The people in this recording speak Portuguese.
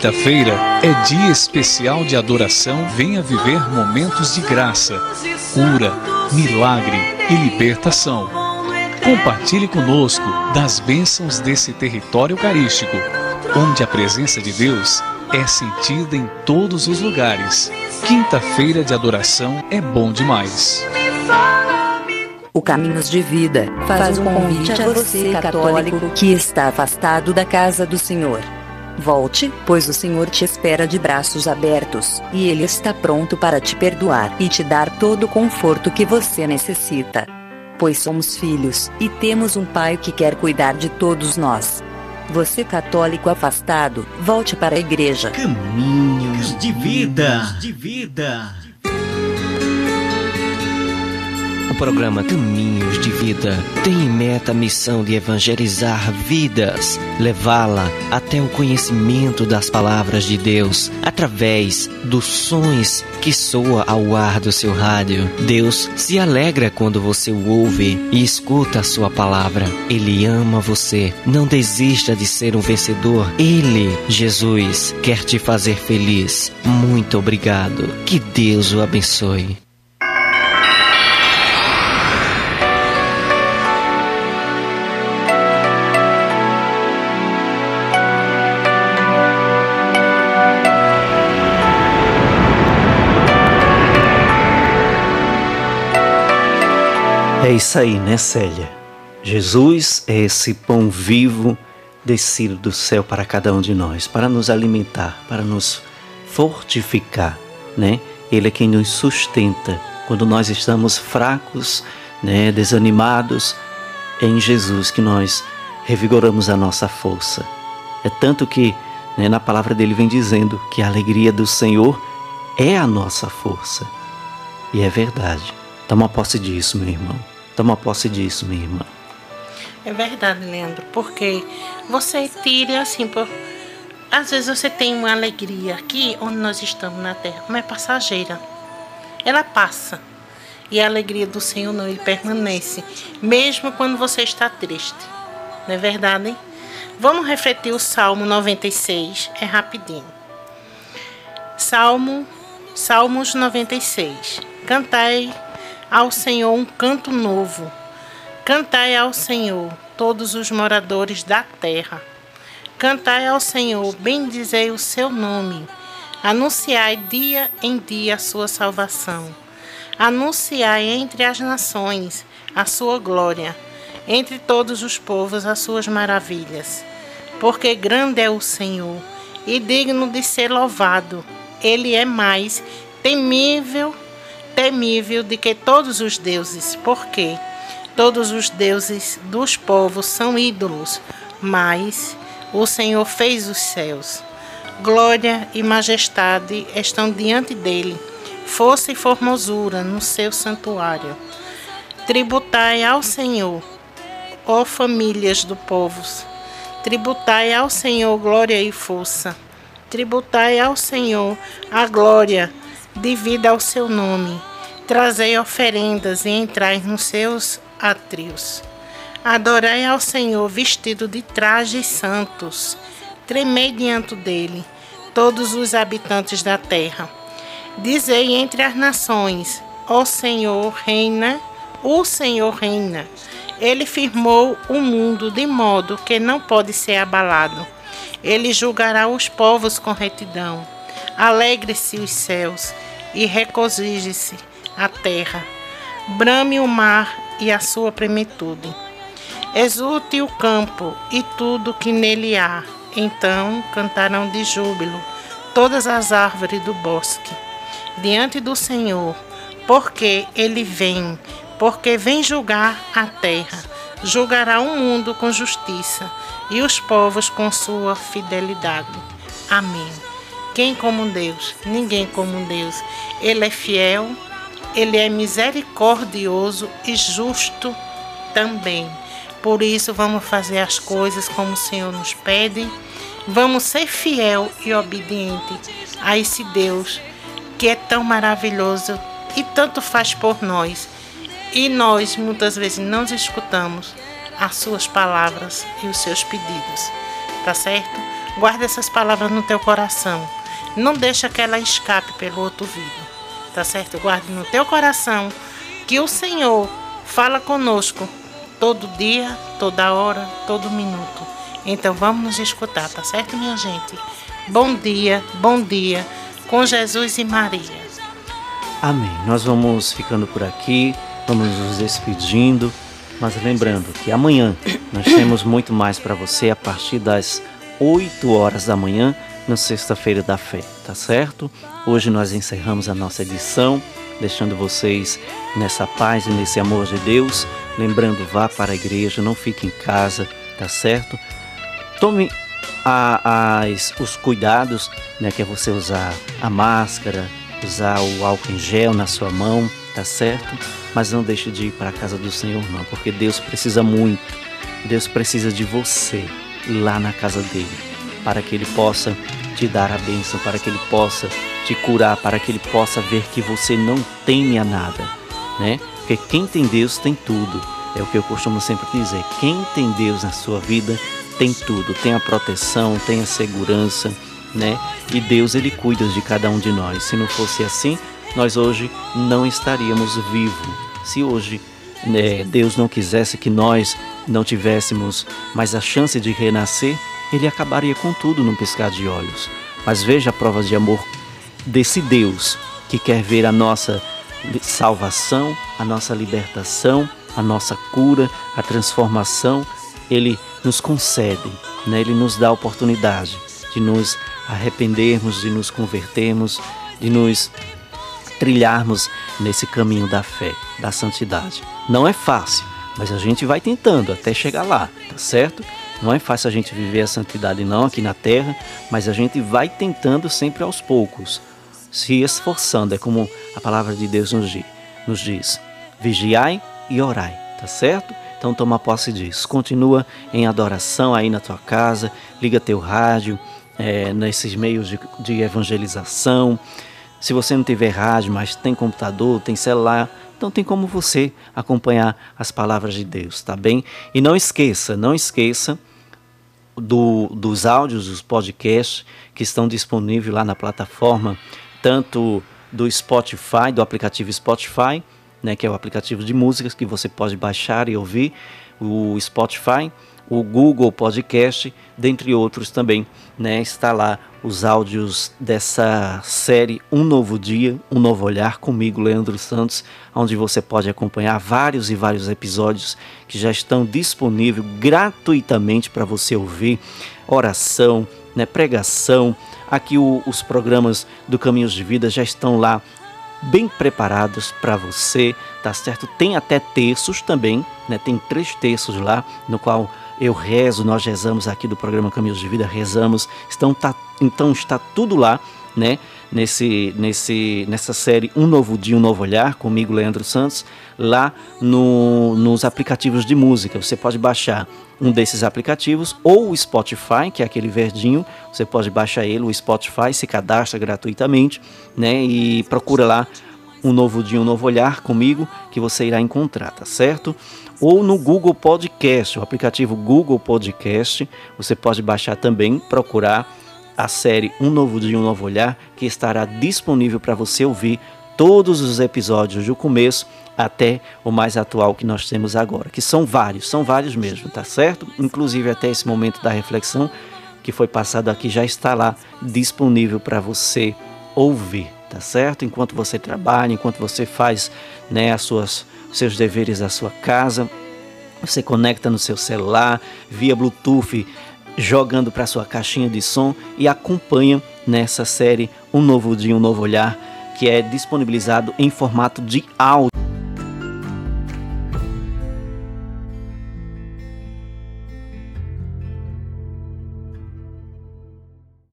quinta-feira é dia especial de adoração. Venha viver momentos de graça, cura, milagre e libertação. Compartilhe conosco das bênçãos desse território eucarístico, onde a presença de Deus é sentida em todos os lugares. Quinta-feira de adoração é bom demais. O Caminhos de Vida faz um convite a você, católico, que está afastado da casa do Senhor. Volte, pois o Senhor te espera de braços abertos, e Ele está pronto para te perdoar e te dar todo o conforto que você necessita. Pois somos filhos, e temos um Pai que quer cuidar de todos nós. Você católico afastado, volte para a igreja. Caminhos de vida. De vida. Programa Caminhos de Vida tem em meta a missão de evangelizar vidas, levá-la até o conhecimento das palavras de Deus através dos sons que soa ao ar do seu rádio. Deus se alegra quando você o ouve e escuta a sua palavra. Ele ama você. Não desista de ser um vencedor. Ele, Jesus, quer te fazer feliz. Muito obrigado. Que Deus o abençoe. É isso aí, né, Célia? Jesus é esse pão vivo descido do céu para cada um de nós, para nos alimentar, para nos fortificar, né? Ele é quem nos sustenta quando nós estamos fracos, né, desanimados. É em Jesus que nós revigoramos a nossa força. É tanto que né, na palavra dele vem dizendo que a alegria do Senhor é a nossa força. E é verdade. Toma posse disso, meu irmão. Toma posse disso, minha irmã. É verdade, Leandro, porque você tira assim, por... às vezes você tem uma alegria aqui onde nós estamos na terra, mas é passageira. Ela passa. E a alegria do Senhor não, permanece, mesmo quando você está triste. Não é verdade? Hein? Vamos refletir o Salmo 96, é rapidinho. Salmo, Salmos 96. Cantai ao Senhor um canto novo. Cantai ao Senhor, todos os moradores da terra. Cantai ao Senhor, bendizei o seu nome. Anunciai dia em dia a sua salvação. Anunciai entre as nações a sua glória, entre todos os povos as suas maravilhas. Porque grande é o Senhor e digno de ser louvado. Ele é mais temível temível de que todos os deuses, porque todos os deuses dos povos são ídolos, mas o Senhor fez os céus. Glória e majestade estão diante dele, força e formosura no seu santuário. Tributai ao Senhor, ó famílias do povo, tributai ao Senhor glória e força. Tributai ao Senhor a glória devida ao seu nome. Trazei oferendas e entrai nos seus átrios. Adorai ao Senhor vestido de trajes santos. Tremei diante dele, todos os habitantes da terra. Dizei entre as nações: Ó Senhor, reina, o Senhor reina. Ele firmou o mundo de modo que não pode ser abalado. Ele julgará os povos com retidão. Alegre-se os céus e regozije-se a terra. Brame o mar e a sua plenitude. Exulte o campo e tudo que nele há. Então cantarão de júbilo todas as árvores do bosque diante do Senhor, porque ele vem, porque vem julgar a terra. Julgará o mundo com justiça e os povos com sua fidelidade. Amém. Quem como Deus? Ninguém como Deus. Ele é fiel, ele é misericordioso e justo também. Por isso, vamos fazer as coisas como o Senhor nos pede. Vamos ser fiel e obediente a esse Deus que é tão maravilhoso e tanto faz por nós. E nós muitas vezes não escutamos as suas palavras e os seus pedidos. Tá certo? Guarda essas palavras no teu coração. Não deixa que ela escape pelo outro ouvido. Tá certo? Guarde no teu coração que o Senhor fala conosco todo dia, toda hora, todo minuto. Então vamos nos escutar, tá certo, minha gente? Bom dia, bom dia com Jesus e Maria. Amém. Nós vamos ficando por aqui, vamos nos despedindo, mas lembrando que amanhã nós temos muito mais para você a partir das 8 horas da manhã, na Sexta-feira da Fé, tá certo? Hoje nós encerramos a nossa edição, deixando vocês nessa paz e nesse amor de Deus. Lembrando, vá para a igreja, não fique em casa, tá certo? Tome a, as, os cuidados, né, que é você usar a máscara, usar o álcool em gel na sua mão, tá certo? Mas não deixe de ir para a casa do Senhor não, porque Deus precisa muito. Deus precisa de você lá na casa dele, para que ele possa te dar a bênção, para que ele possa te curar, para que ele possa ver que você não teme a nada, né? Porque quem tem Deus tem tudo. É o que eu costumo sempre dizer. Quem tem Deus na sua vida tem tudo, tem a proteção, tem a segurança, né? E Deus ele cuida de cada um de nós. Se não fosse assim, nós hoje não estaríamos vivos. Se hoje né, Deus não quisesse que nós não tivéssemos mais a chance de renascer, ele acabaria com tudo num piscar de olhos. Mas veja a prova de amor desse Deus que quer ver a nossa salvação, a nossa libertação, a nossa cura, a transformação. Ele nos concede, né? ele nos dá a oportunidade de nos arrependermos, de nos convertermos, de nos trilharmos nesse caminho da fé, da santidade. Não é fácil, mas a gente vai tentando até chegar lá, tá certo? Não é fácil a gente viver a santidade não aqui na terra, mas a gente vai tentando sempre aos poucos, se esforçando. É como a palavra de Deus nos diz, vigiai e orai, tá certo? Então toma posse disso. Continua em adoração aí na tua casa, liga teu rádio, é, nesses meios de, de evangelização. Se você não tiver rádio, mas tem computador, tem celular, então tem como você acompanhar as palavras de Deus, tá bem? E não esqueça, não esqueça do, dos áudios, dos podcasts que estão disponíveis lá na plataforma, tanto do Spotify, do aplicativo Spotify, né, que é o aplicativo de músicas que você pode baixar e ouvir, o Spotify, o Google Podcast, dentre outros também, né? Está lá os áudios dessa série Um Novo Dia, Um Novo Olhar comigo, Leandro Santos, onde você pode acompanhar vários e vários episódios que já estão disponíveis gratuitamente para você ouvir, oração, né, pregação. Aqui o, os programas do Caminhos de Vida já estão lá bem preparados para você, tá certo? Tem até textos também, né? Tem três textos lá no qual eu rezo, nós rezamos aqui do programa Caminhos de Vida, rezamos. Então, tá, então está tudo lá, né? Nesse, nesse, nessa série Um Novo Dia, Um Novo Olhar, comigo, Leandro Santos, lá no, nos aplicativos de música. Você pode baixar um desses aplicativos ou o Spotify, que é aquele verdinho. Você pode baixar ele, o Spotify, se cadastra gratuitamente, né? E procura lá um novo dia, um novo olhar comigo que você irá encontrar, tá certo? ou no Google Podcast, o aplicativo Google Podcast. Você pode baixar também, procurar a série Um Novo Dia, Um Novo Olhar, que estará disponível para você ouvir todos os episódios do começo até o mais atual que nós temos agora, que são vários, são vários mesmo, tá certo? Inclusive até esse momento da reflexão que foi passado aqui já está lá disponível para você ouvir, tá certo? Enquanto você trabalha, enquanto você faz, né, as suas seus deveres da sua casa. Você conecta no seu celular via Bluetooth, jogando para sua caixinha de som e acompanha nessa série Um Novo Dia, Um Novo Olhar, que é disponibilizado em formato de áudio.